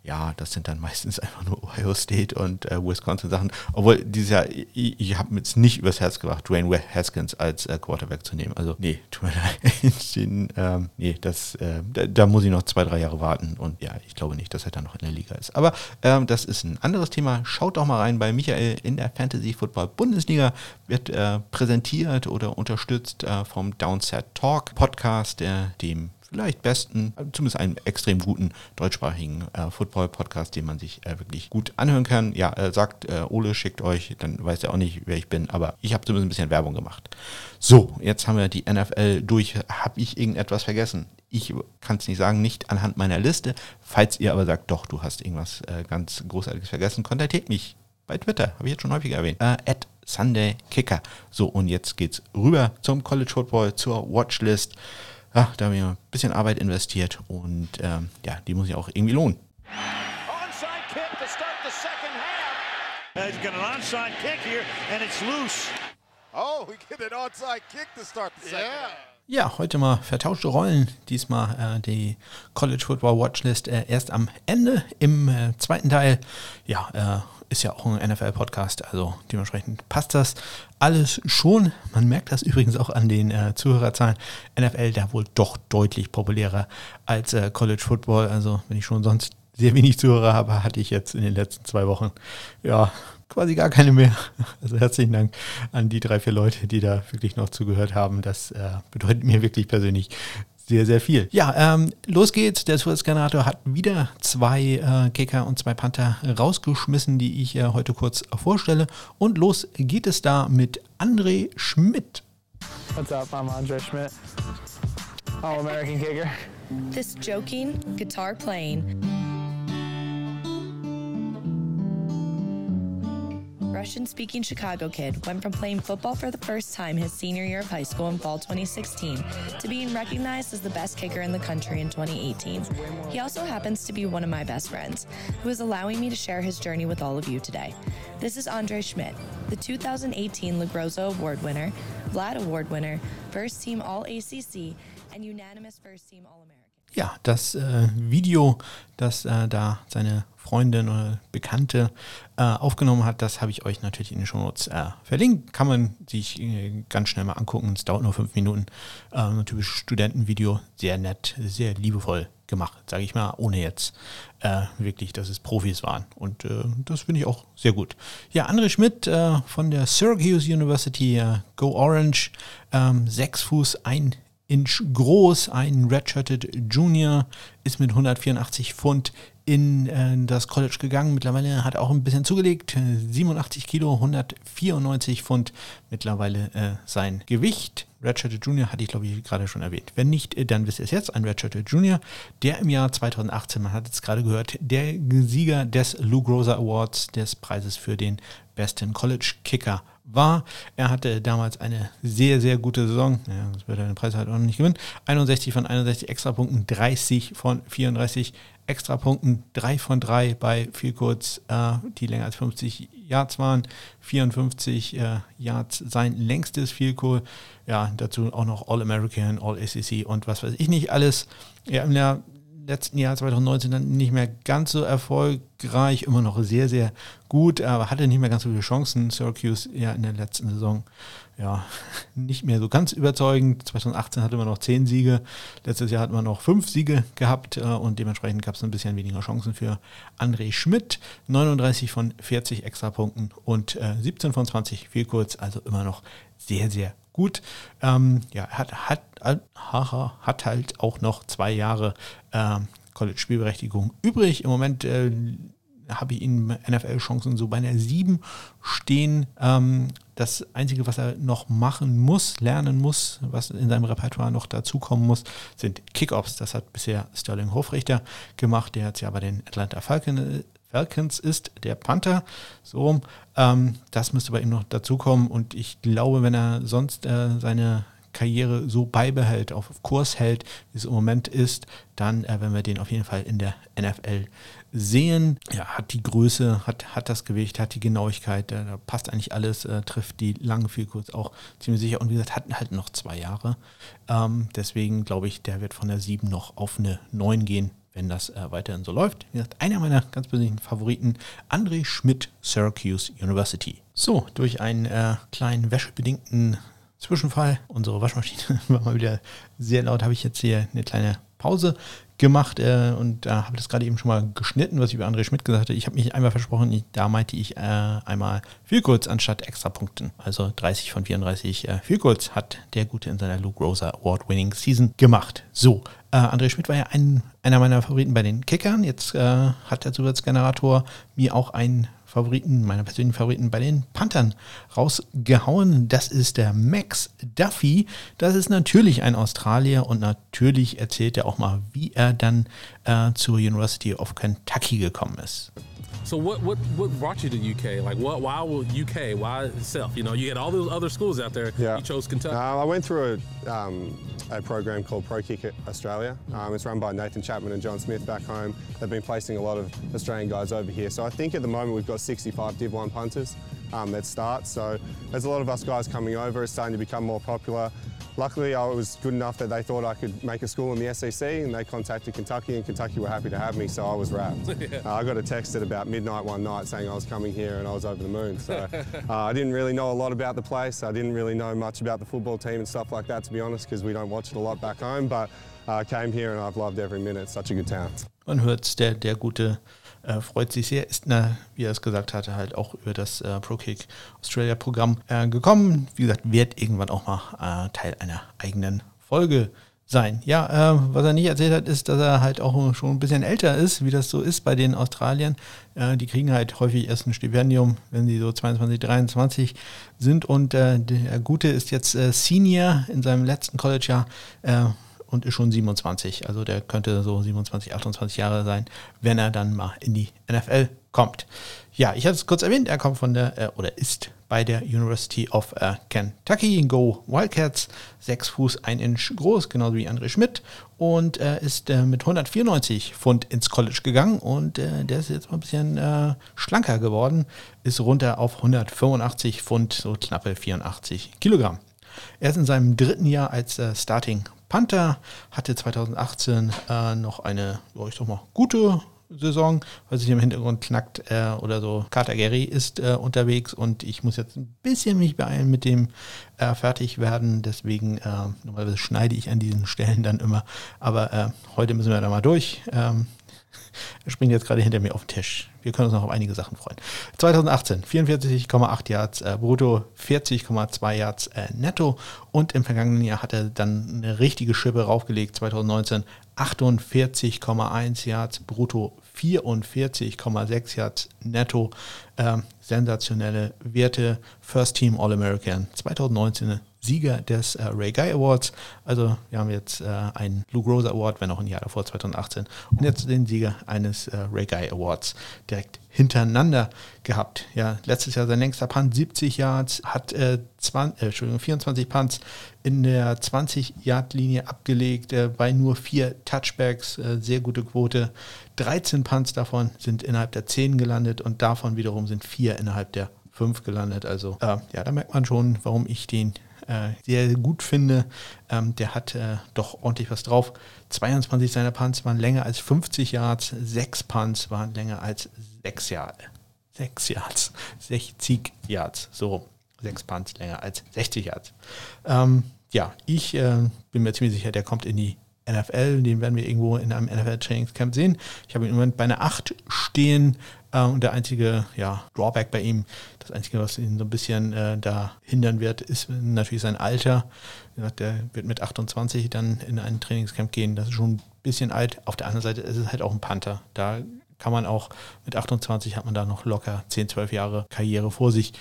ja, das sind dann <laughs> meistens einfach nur Ohio State und äh, Wisconsin Sachen. Obwohl dieses Jahr, ich, ich habe mir jetzt nicht übers Herz gebracht, Dwayne Haskins als äh, Quarterback zu nehmen. Also nee, tut mir <laughs> leid. Den, ähm, nee, das, äh, da, da, muss ich noch zwei, drei Jahre warten. Und ja, ich glaube nicht, dass er dann noch in der Liga ist. Aber ähm, das ist ein anderes Thema. Schaut doch mal rein bei Michael in der Fantasy Football Bundesliga. Wird äh, präsentiert oder unterstützt äh, vom Downset Talk Podcast, dem vielleicht besten, zumindest einen extrem guten deutschsprachigen äh, Football-Podcast, den man sich äh, wirklich gut anhören kann. Ja, äh, sagt äh, Ole, schickt euch, dann weiß er auch nicht, wer ich bin, aber ich habe zumindest ein bisschen Werbung gemacht. So, jetzt haben wir die NFL durch. Habe ich irgendetwas vergessen? Ich kann es nicht sagen, nicht anhand meiner Liste. Falls ihr aber sagt, doch, du hast irgendwas äh, ganz Großartiges vergessen, kontaktiert mich bei Twitter, habe ich jetzt schon häufiger erwähnt, äh, at Sunday Kicker. So, und jetzt geht's rüber zum College Football, zur Watchlist ja, da haben wir ein bisschen Arbeit investiert und ähm, ja, die muss ich auch irgendwie lohnen. Oh, we get an onside kick to start the second yeah. half. Ja, heute mal vertauschte Rollen. Diesmal äh, die College Football Watchlist äh, erst am Ende im äh, zweiten Teil. Ja, äh, ist ja auch ein NFL-Podcast, also dementsprechend passt das alles schon. Man merkt das übrigens auch an den äh, Zuhörerzahlen. NFL da wohl doch deutlich populärer als äh, College Football. Also wenn ich schon sonst sehr wenig Zuhörer habe, hatte ich jetzt in den letzten zwei Wochen ja quasi gar keine mehr. <laughs> Also herzlichen Dank an die drei, vier Leute, die da wirklich noch zugehört haben. Das äh, bedeutet mir wirklich persönlich sehr, sehr viel. Ja, ähm, los geht's. Der Suez-Generator hat wieder zwei äh, Kicker und zwei Panther rausgeschmissen, die ich äh, heute kurz vorstelle. Und los geht es da mit André Schmidt. What's up? I'm André Schmidt, All-American Kicker. This joking, guitar playing. Russian speaking Chicago kid went from playing football for the first time his senior year of high school in fall 2016 to being recognized as the best kicker in the country in 2018. He also happens to be one of my best friends, who is allowing me to share his journey with all of you today. This is Andre Schmidt, the 2018 Lagrosa Award winner, Vlad Award winner, first team All ACC, and unanimous first team All American. Ja, das äh, Video, das äh, da seine Freundin oder Bekannte äh, aufgenommen hat, das habe ich euch natürlich in den Shownotes äh, verlinkt. Kann man sich äh, ganz schnell mal angucken. Es dauert nur fünf Minuten. Äh, ein typisches Studentenvideo. Sehr nett, sehr liebevoll gemacht, sage ich mal, ohne jetzt äh, wirklich, dass es Profis waren. Und äh, das finde ich auch sehr gut. Ja, André Schmidt von der Syracuse University, Go Orange, ähm, sechs Fuß, ein Inch groß, ein Redshirted Junior, ist mit 184 Pfund in äh, das College gegangen. Mittlerweile hat er auch ein bisschen zugelegt. 87 Kilo, 194 Pfund mittlerweile äh, sein Gewicht. Redshirted Junior hatte ich, glaube ich, gerade schon erwähnt. Wenn nicht, äh, dann wisst ihr es jetzt. Ein Redshirted Junior, der im Jahr 2018, man hat es gerade gehört, der Sieger des Lou Groza Awards, des Preises für den besten College Kicker war. Er hatte damals eine sehr, sehr gute Saison. Ja, das wird er den Preis halt auch noch nicht gewinnen. 61 von 61 Extrapunkten, 30 von 34 Extrapunkten, 3 von 3 bei viel kurz, äh, die länger als 50 Yards waren. 54 äh, Yards sein längstes Field Goal. Ja, dazu auch noch All-American, All-SEC und was weiß ich nicht alles. Ja, im Jahr letzten Jahr 2019 dann nicht mehr ganz so erfolgreich, immer noch sehr, sehr gut, aber hatte nicht mehr ganz so viele Chancen. Syracuse ja in der letzten Saison ja <laughs> nicht mehr so ganz überzeugend. 2018 hatte man noch zehn Siege, letztes Jahr hat man noch fünf Siege gehabt äh, und dementsprechend gab es ein bisschen weniger Chancen für André Schmidt. 39 von 40 Extrapunkten und äh, 17 von 20 viel kurz, also immer noch sehr, sehr gut. Ähm, ja, hat, hat, hat halt auch noch zwei Jahre äh, College-Spielberechtigung übrig. Im Moment äh, habe ich ihm NFL-Chancen so bei einer 7 stehen. Ähm, das Einzige, was er noch machen muss, lernen muss, was in seinem Repertoire noch dazukommen muss, sind Kickoffs. Das hat bisher Sterling Hofrichter gemacht. Der hat ja bei den Atlanta Falcons Falcons ist der Panther. So, ähm, das müsste bei ihm noch dazukommen und ich glaube, wenn er sonst äh, seine Karriere so beibehält, auf Kurs hält, wie es im Moment ist, dann äh, werden wir den auf jeden Fall in der NFL sehen. Ja, hat die Größe, hat, hat das Gewicht, hat die Genauigkeit, äh, da passt eigentlich alles, äh, trifft die langen viel kurz auch ziemlich sicher und wie gesagt, hat halt noch zwei Jahre. Ähm, deswegen glaube ich, der wird von der 7 noch auf eine 9 gehen wenn das äh, weiterhin so läuft. Wie gesagt, einer meiner ganz persönlichen Favoriten, André Schmidt, Syracuse University. So, durch einen äh, kleinen wäschebedingten Zwischenfall, unsere Waschmaschine <laughs> war mal wieder sehr laut, habe ich jetzt hier eine kleine Pause gemacht äh, und da habe das gerade eben schon mal geschnitten, was ich über André Schmidt gesagt hatte. Ich habe mich einmal versprochen, ich, da meinte ich äh, einmal viel kurz anstatt extra Punkten. Also 30 von 34 äh, viel kurz hat der Gute in seiner Luke Rosa Award-Winning Season gemacht. So, äh, André Schmidt war ja ein, einer meiner Favoriten bei den Kickern. Jetzt äh, hat der Zusatzgenerator mir auch einen Favoriten, meine persönlichen Favoriten bei den Panthern rausgehauen. Das ist der Max Duffy. Das ist natürlich ein Australier und natürlich erzählt er auch mal, wie er dann äh, zur University of Kentucky gekommen ist. So what what what brought you to UK? Like what? Why UK? Why itself? You know, you had all those other schools out there. Yeah. You chose Kentucky. Uh, I went through a, um, a program called Pro Kick Australia. Um, it's run by Nathan Chapman and John Smith back home. They've been placing a lot of Australian guys over here. So I think at the moment we've got 65 Div 1 punters. Um, that start. So there's a lot of us guys coming over. It's starting to become more popular. Luckily, I was good enough that they thought I could make a school in the SEC, and they contacted Kentucky, and Kentucky were happy to have me, so I was wrapped. <laughs> uh, I got a text at about midnight one night saying I was coming here and I was over the moon. So <laughs> uh, I didn't really know a lot about the place. I didn't really know much about the football team and stuff like that, to be honest, because we don't watch it a lot back home. But I uh, came here and I've loved every minute. Such a good town. Man hört, der, der gute äh, freut sich sehr, ist, na, wie er es gesagt hatte, halt auch über das äh, ProKick Australia Programm äh, gekommen. Wie gesagt, wird irgendwann auch mal äh, Teil einer eigenen Folge sein. Ja, äh, was er nicht erzählt hat, ist, dass er halt auch schon ein bisschen älter ist, wie das so ist bei den Australiern. Die kriegen halt häufig erst ein Stipendium, wenn sie so 22, 23 sind. Und der Gute ist jetzt Senior in seinem letzten College-Jahr und ist schon 27. Also der könnte so 27, 28 Jahre sein, wenn er dann mal in die NFL kommt. Ja, ich hatte es kurz erwähnt, er kommt von der, äh, oder ist bei der University of äh, Kentucky, Go Wildcats, 6 Fuß 1 Inch groß, genauso wie André Schmidt und äh, ist äh, mit 194 Pfund ins College gegangen und äh, der ist jetzt mal ein bisschen äh, schlanker geworden, ist runter auf 185 Pfund, so knappe 84 Kilogramm. Er ist in seinem dritten Jahr als Starting Panther, hatte 2018 äh, noch eine, ja, ich sag mal, gute Saison, weil sich im Hintergrund knackt äh, oder so. Carter Gary ist äh, unterwegs und ich muss jetzt ein bisschen mich beeilen mit dem äh, Fertigwerden. Deswegen, äh, normalerweise schneide ich an diesen Stellen dann immer. Aber äh, heute müssen wir da mal durch. Ähm, er springt jetzt gerade hinter mir auf den Tisch. Wir können uns noch auf einige Sachen freuen. 2018 44,8 Yards äh, brutto, 40,2 Yards äh, netto und im vergangenen Jahr hat er dann eine richtige Schippe raufgelegt. 2019 48,1 Yards brutto, 44,6 Yards netto. Ähm, sensationelle Werte. First Team All-American 2019 Sieger des äh, Ray Guy Awards. Also wir haben jetzt äh, einen Luke Rose Award, wenn auch ein Jahr davor, 2018. Und jetzt den Sieger eines äh, Ray Guy Awards direkt hintereinander gehabt. Ja, letztes Jahr sein längster Punt, 70 Yards, hat äh, 20, äh, Entschuldigung, 24 Punts in der 20-Yard-Linie abgelegt, äh, bei nur vier Touchbacks, äh, sehr gute Quote. 13 Punts davon sind innerhalb der 10 gelandet und davon wiederum sind vier innerhalb der 5 gelandet. Also äh, ja, da merkt man schon, warum ich den äh, sehr gut finde. Ähm, der hat äh, doch ordentlich was drauf. 22 seiner Punts waren länger als 50 Yards, 6 Punts waren länger als 6 Yards. 6 Yards, 60 Yards, so 6 Punts länger als 60 Yards. Ähm, ja, ich äh, bin mir ziemlich sicher, der kommt in die NFL, den werden wir irgendwo in einem NFL-Trainingscamp sehen. Ich habe ihn im Moment bei einer 8 stehen. Äh, und der einzige ja, Drawback bei ihm, das Einzige, was ihn so ein bisschen äh, da hindern wird, ist natürlich sein Alter. Der wird mit 28 dann in ein Trainingscamp gehen. Das ist schon ein bisschen alt. Auf der anderen Seite ist es halt auch ein Panther. Da kann man auch mit 28 hat man da noch locker 10, 12 Jahre Karriere vor sich.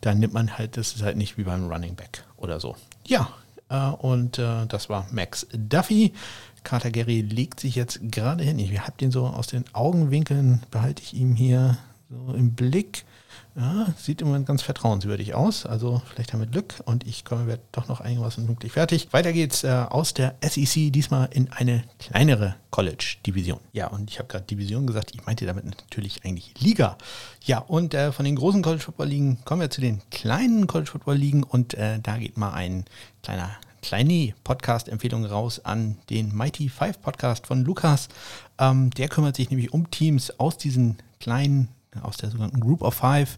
Da nimmt man halt, das ist halt nicht wie beim Running Back oder so. Ja, und äh, das war Max Duffy. Carter Gary legt sich jetzt gerade hin. Ich habe den so aus den Augenwinkeln, behalte ich ihm hier so im Blick. Ja, sieht immer ganz vertrauenswürdig aus. Also vielleicht haben wir Glück und ich komme werde doch noch einigermaßen pünktlich fertig. Weiter geht's äh, aus der SEC, diesmal in eine kleinere College-Division. Ja, und ich habe gerade Division gesagt, ich meinte damit natürlich eigentlich Liga. Ja, und äh, von den großen College-Football-Ligen kommen wir zu den kleinen College-Football-Ligen und äh, da geht mal ein kleiner kleine Podcast-Empfehlung raus an den Mighty Five Podcast von Lukas. Ähm, der kümmert sich nämlich um Teams aus diesen kleinen, aus der sogenannten Group of Five,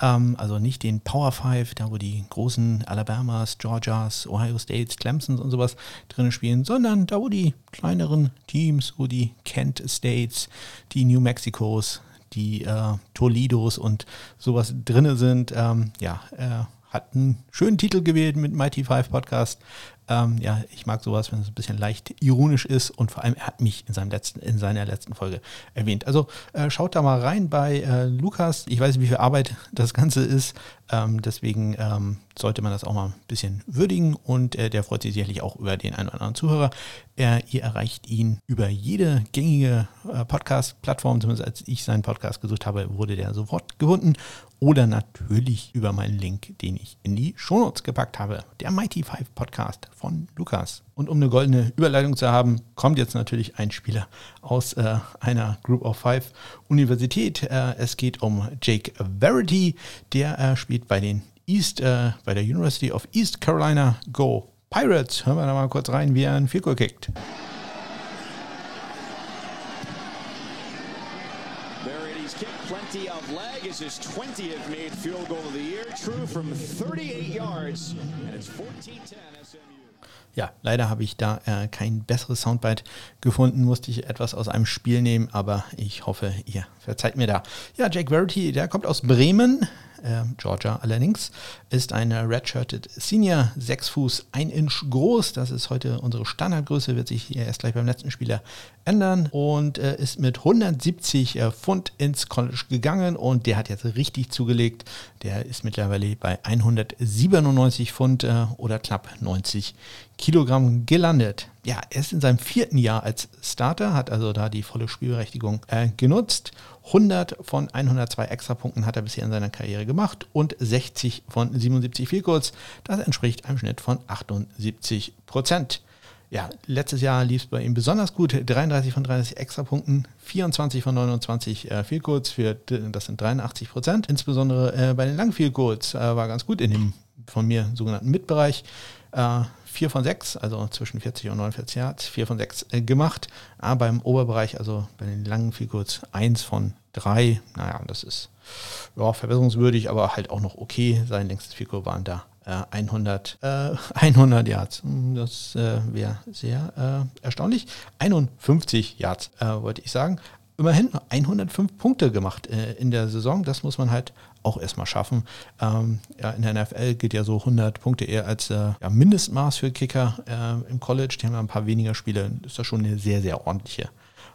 ähm, also nicht den Power Five, da wo die großen Alabamas, Georgias, Ohio States, Clemsons und sowas drin spielen, sondern da wo die kleineren Teams, wo die Kent States, die New Mexicos, die äh, Toledos und sowas drin sind. Ähm, ja, äh, hat einen schönen Titel gewählt mit Mighty Five Podcast. Ähm, ja, ich mag sowas, wenn es ein bisschen leicht ironisch ist und vor allem er hat mich in, seinem letzten, in seiner letzten Folge erwähnt. Also äh, schaut da mal rein bei äh, Lukas. Ich weiß, wie viel Arbeit <laughs> das Ganze ist. Ähm, deswegen ähm, sollte man das auch mal ein bisschen würdigen und äh, der freut sich sicherlich auch über den einen oder anderen Zuhörer. ihr erreicht ihn über jede gängige äh, Podcast-Plattform, zumindest als ich seinen Podcast gesucht habe, wurde der sofort gefunden oder natürlich über meinen Link, den ich in die Shownotes gepackt habe. Der Mighty Five Podcast von Lukas. Und um eine goldene Überleitung zu haben, kommt jetzt natürlich ein Spieler aus äh, einer Group of Five Universität. Äh, es geht um Jake Verity, der äh, spielt bei den East, äh, bei der University of East Carolina Go Pirates. Hören wir da mal kurz rein, wie er einen Field kickt. Verity's kick, plenty of leg, is his 20th made field goal of the year. True from 38 yards, and it's 14-10 SMU. Ja, leider habe ich da äh, kein besseres Soundbite gefunden, musste ich etwas aus einem Spiel nehmen, aber ich hoffe, ihr verzeiht mir da. Ja, Jake Verity, der kommt aus Bremen, äh, Georgia allerdings, ist ein Redshirted Senior, 6 Fuß, 1 Inch groß. Das ist heute unsere Standardgröße, wird sich erst gleich beim letzten Spieler ändern und äh, ist mit 170 äh, Pfund ins College gegangen und der hat jetzt richtig zugelegt. Der ist mittlerweile bei 197 Pfund äh, oder knapp 90 Kilogramm gelandet. Ja, er ist in seinem vierten Jahr als Starter, hat also da die volle Spielberechtigung äh, genutzt 100 von 102 Extrapunkten hat er bisher in seiner Karriere gemacht und 60 von 77 Vielkurz. Das entspricht einem Schnitt von 78 Prozent. Ja, letztes Jahr lief es bei ihm besonders gut. 33 von 30 Extrapunkten, 24 von 29 äh, das sind 83 Prozent. Insbesondere äh, bei den langen äh, war ganz gut in dem von mir sogenannten Mitbereich. Äh, 4 von 6, also zwischen 40 und 49 Yards, 4 von 6 äh, gemacht. Aber im Oberbereich, also bei den langen Vielkurz, 1 von 3. Naja, das ist ja, verbesserungswürdig, aber halt auch noch okay. Sein längstes Vielkurz waren da äh, 100, äh, <laughs> 100 Yards. Hm, das äh, wäre sehr äh, erstaunlich. 51 Yards, äh, wollte ich sagen. Immerhin 105 Punkte gemacht äh, in der Saison. Das muss man halt auch erstmal schaffen. Ähm, ja, in der NFL gilt ja so 100 Punkte eher als äh, ja, Mindestmaß für Kicker äh, im College. Die haben ja ein paar weniger Spiele. Ist das schon eine sehr, sehr ordentliche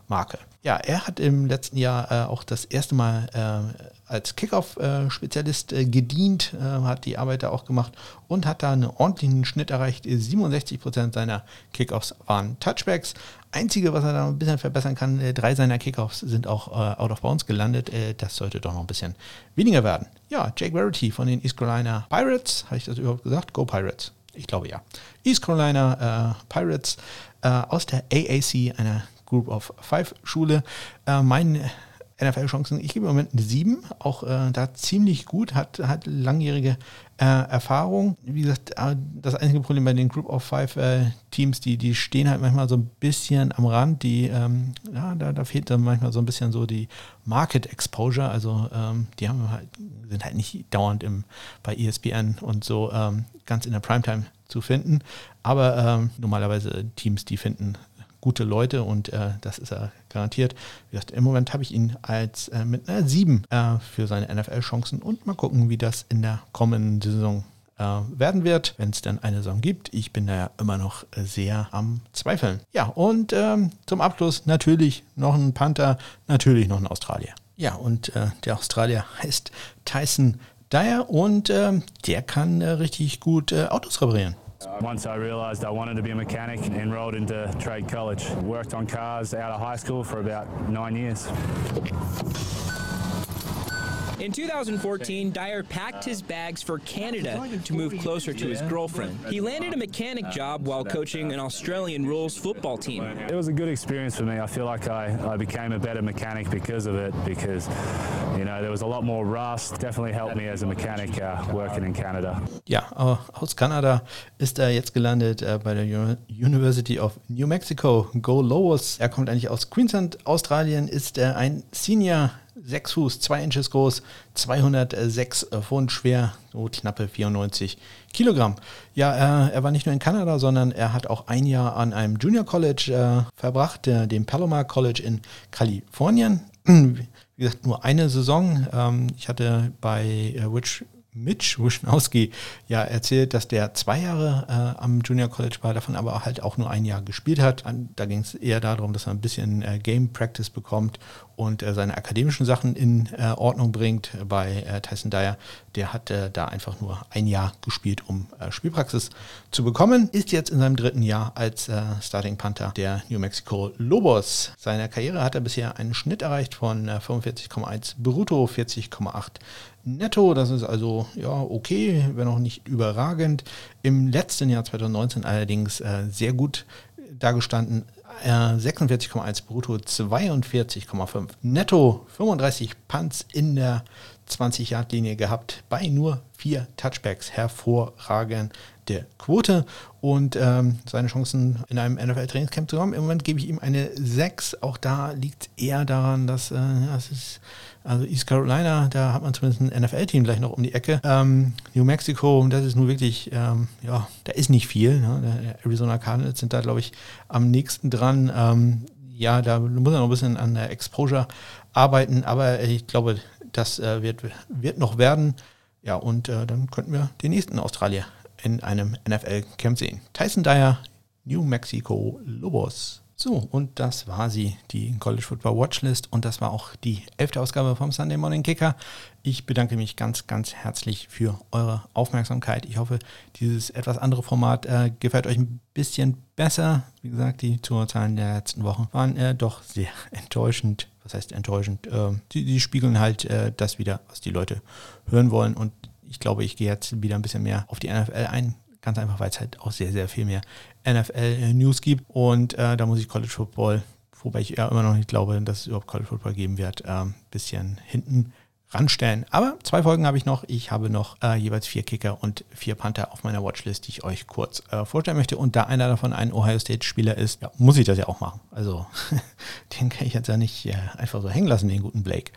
Marke. Ja, er hat im letzten Jahr äh, auch das erste Mal äh, als Kickoff-Spezialist äh, gedient, hat die Arbeit da auch gemacht und hat da einen ordentlichen Schnitt erreicht. 67 Prozent seiner Kickoffs waren Touchbacks. Einzige, was er da ein bisschen verbessern kann, äh, drei seiner Kickoffs sind auch äh, out of bounds gelandet. das sollte doch noch ein bisschen weniger werden. Ja, Jake Verity von den East Carolina Pirates, habe ich das überhaupt gesagt? Go Pirates. Ich glaube ja. East Carolina Pirates aus der AAC, einer Group of Five Schule. Äh, mein NFL-Chancen, ich gebe im Moment eine 7, auch äh, da ziemlich gut, hat, hat langjährige äh, Erfahrung. Wie gesagt, äh, das einzige Problem bei den Group of Five äh, Teams, die, die stehen halt manchmal so ein bisschen am Rand, die, ähm, ja, da, da fehlt dann manchmal so ein bisschen so die Market Exposure, also ähm, die haben halt, sind halt nicht dauernd im, bei ESPN und so ähm, ganz in der Primetime zu finden, aber ähm, normalerweise Teams, die finden gute Leute und äh, das ist er garantiert. Wie gesagt, Im Moment habe ich ihn als äh, mit einer 7 äh, für seine NFL-Chancen und mal gucken, wie das in der kommenden Saison äh, werden wird, wenn es dann eine Saison gibt. Ich bin da ja immer noch sehr am Zweifeln. Ja, und ähm, zum Abschluss natürlich noch ein Panther, natürlich noch ein Australier. Ja, und äh, der Australier heißt Tyson Dyer und ähm, der kann äh, richtig gut Autos reparieren. Once I realised I wanted to be a mechanic, enrolled into trade college. Worked on cars out of high school for about nine years. In 2014, Dyer packed his bags for Canada to move closer to his girlfriend. He landed a mechanic job while coaching an Australian rules football team. It was a good experience for me. I feel like I, I became a better mechanic because of it, because, you know, there was a lot more rust. Definitely helped me as a mechanic uh, working in Canada. Ja, aus Kanada ist er jetzt gelandet äh, bei der University of New Mexico. Go Lowes. Er kommt eigentlich aus Queensland, Australien, ist er ein Senior 6 Fuß, 2 Inches groß, 206 Pfund schwer, so knappe 94 Kilogramm. Ja, äh, er war nicht nur in Kanada, sondern er hat auch ein Jahr an einem Junior College äh, verbracht, äh, dem Palomar College in Kalifornien. <clears throat> Wie gesagt, nur eine Saison. Ähm, ich hatte bei äh, Witch Mitch Wischnowski ja erzählt, dass der zwei Jahre äh, am Junior College war, davon aber halt auch nur ein Jahr gespielt hat. Da ging es eher darum, dass er ein bisschen äh, Game Practice bekommt und äh, seine akademischen Sachen in äh, Ordnung bringt. Bei äh, Tyson Dyer, der hat äh, da einfach nur ein Jahr gespielt, um Spielpraxis zu bekommen. Ist jetzt in seinem dritten Jahr als Starting Panther der New Mexico Lobos. Seiner Karriere hat er bisher einen Schnitt erreicht von 45,1 brutto, 40,8 netto. Das ist also ja okay, wenn auch nicht überragend. Im letzten Jahr 2019 allerdings äh, sehr gut dargestanden. Äh, 46,1 brutto, 42,5 netto, 35 Punts in der 20-Yard-Linie gehabt, bei nur vier Touchbacks. Hervorragende Quote und ähm, seine Chancen in einem NFL-Trainingscamp zu haben. Im Moment gebe ich ihm eine 6. Auch da liegt eher daran, dass äh, das ist, also East Carolina, da hat man zumindest ein NFL-Team gleich noch um die Ecke. Ähm, New Mexico, das ist nur wirklich, ähm, ja, da ist nicht viel. Ne? Der Arizona Cardinals sind da, glaube ich, am nächsten dran. Ähm, ja, da muss er noch ein bisschen an der Exposure arbeiten, aber ich glaube, das äh, wird, wird noch werden. Ja, und äh, dann könnten wir den nächsten Australier in einem NFL-Camp sehen. Tyson Dyer, New Mexico Lobos. So, und das war sie, die College Football Watchlist. Und das war auch die elfte Ausgabe vom Sunday Morning Kicker. Ich bedanke mich ganz, ganz herzlich für eure Aufmerksamkeit. Ich hoffe, dieses etwas andere Format äh, gefällt euch ein bisschen besser. Wie gesagt, die Zuhörerzahlen der letzten Wochen waren äh, doch sehr <laughs> enttäuschend. Was heißt enttäuschend? Äh, die, die, spiegeln halt äh, das wieder, was die Leute hören wollen. Und ich glaube, ich gehe jetzt wieder ein bisschen mehr auf die NFL ein. Ganz einfach, weil es halt auch sehr, sehr viel mehr NFL-News gibt. Und äh, da muss ich College Football, wobei ich ja immer noch nicht glaube, dass es überhaupt College Football geben wird, ein äh, bisschen hinten ranstellen. Aber zwei Folgen habe ich noch. Ich habe noch äh, jeweils vier Kicker und vier Panther auf meiner Watchlist, die ich euch kurz äh, vorstellen möchte. Und da einer davon ein Ohio State-Spieler ist, ja, muss ich das ja auch machen. Also <laughs> den kann ich jetzt ja nicht äh, einfach so hängen lassen, den guten Blake.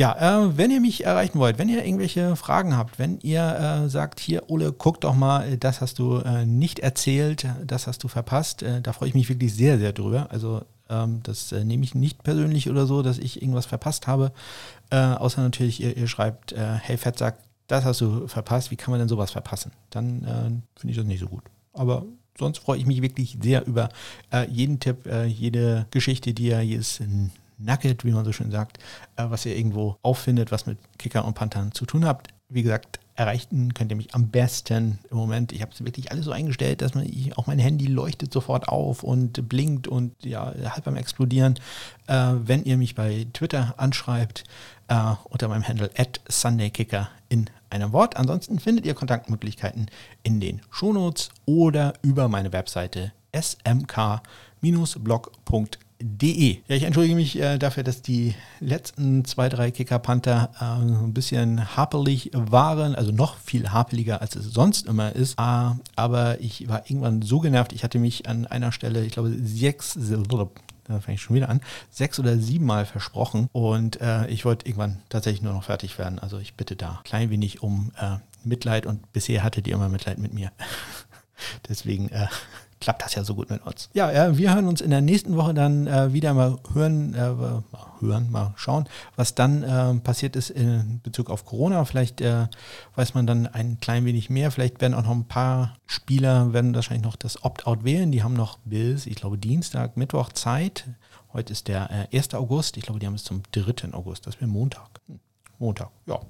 Ja, äh, wenn ihr mich erreichen wollt, wenn ihr irgendwelche Fragen habt, wenn ihr äh, sagt, hier, Ole, guck doch mal, das hast du äh, nicht erzählt, das hast du verpasst, äh, da freue ich mich wirklich sehr, sehr drüber. Also ähm, das äh, nehme ich nicht persönlich oder so, dass ich irgendwas verpasst habe. Äh, außer natürlich, ihr, ihr schreibt, hey Fettsack, das hast du verpasst, wie kann man denn sowas verpassen? Dann finde ich das nicht so gut. Aber sonst freue ich mich wirklich sehr über jeden Tipp, jede Geschichte, die ihr, jedes Nugget, wie man so schön sagt, äh, was ihr irgendwo auffindet, was mit Kicker und Panthern zu tun habt. Wie gesagt, erreichen könnt ihr mich am besten im Moment. Ich habe es wirklich alles so eingestellt, dass man ich, auch mein Handy leuchtet sofort auf und blinkt und ja, halb beim Explodieren. Äh, wenn ihr mich bei Twitter anschreibt, äh, unter meinem Handle at SundayKicker in einem Wort. Ansonsten findet ihr Kontaktmöglichkeiten in den Shownotes oder über meine Webseite smk-blog.de De. Ja, ich entschuldige mich äh, dafür, dass die letzten zwei, drei Kicker-Panther äh, ein bisschen hapelig waren, also noch viel hapeliger, als es sonst immer ist. Äh, aber ich war irgendwann so genervt, ich hatte mich an einer Stelle, ich glaube, sechs, da fange ich schon wieder an, sechs oder sieben Mal versprochen und äh, ich wollte irgendwann tatsächlich nur noch fertig werden. Also ich bitte da ein klein wenig um äh, Mitleid und bisher hattet ihr immer Mitleid mit mir. Deswegen äh, klappt das ja so gut mit uns. Ja, äh, wir hören uns in der nächsten Woche dann äh, wieder mal hören, äh, mal hören, mal schauen, was dann äh, passiert ist in Bezug auf Corona. Vielleicht äh, weiß man dann ein klein wenig mehr. Vielleicht werden auch noch ein paar Spieler, werden wahrscheinlich noch das Opt-out wählen. Die haben noch bis, ich glaube, Dienstag, Mittwoch Zeit. Heute ist der 1. Äh, August. Ich glaube, die haben es zum 3. August. Das wäre Montag. Hm. Montag. Ja,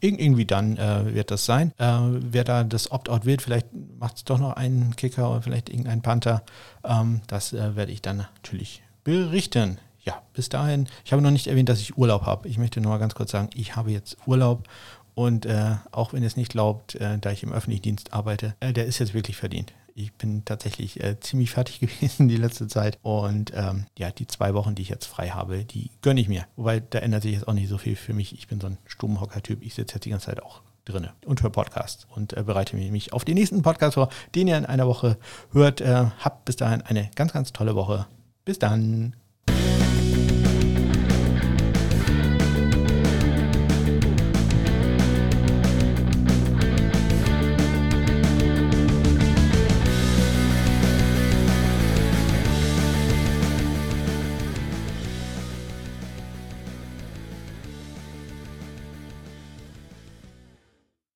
Ir irgendwie dann äh, wird das sein. Äh, wer da das Opt-out wird, vielleicht macht es doch noch einen Kicker oder vielleicht irgendein Panther. Ähm, das äh, werde ich dann natürlich berichten. Ja, bis dahin. Ich habe noch nicht erwähnt, dass ich Urlaub habe. Ich möchte nur mal ganz kurz sagen, ich habe jetzt Urlaub. Und äh, auch wenn ihr es nicht glaubt, äh, da ich im öffentlichen Dienst arbeite, äh, der ist jetzt wirklich verdient. Ich bin tatsächlich äh, ziemlich fertig <laughs> gewesen die letzte Zeit. Und ähm, ja, die zwei Wochen, die ich jetzt frei habe, die gönne ich mir. Wobei da ändert sich jetzt auch nicht so viel für mich. Ich bin so ein Stummhocker-Typ. Ich sitze jetzt die ganze Zeit auch drinne und höre Podcasts und äh, bereite mich auf den nächsten Podcast vor, den ihr in einer Woche hört. Äh, habt bis dahin eine ganz, ganz tolle Woche. Bis dann.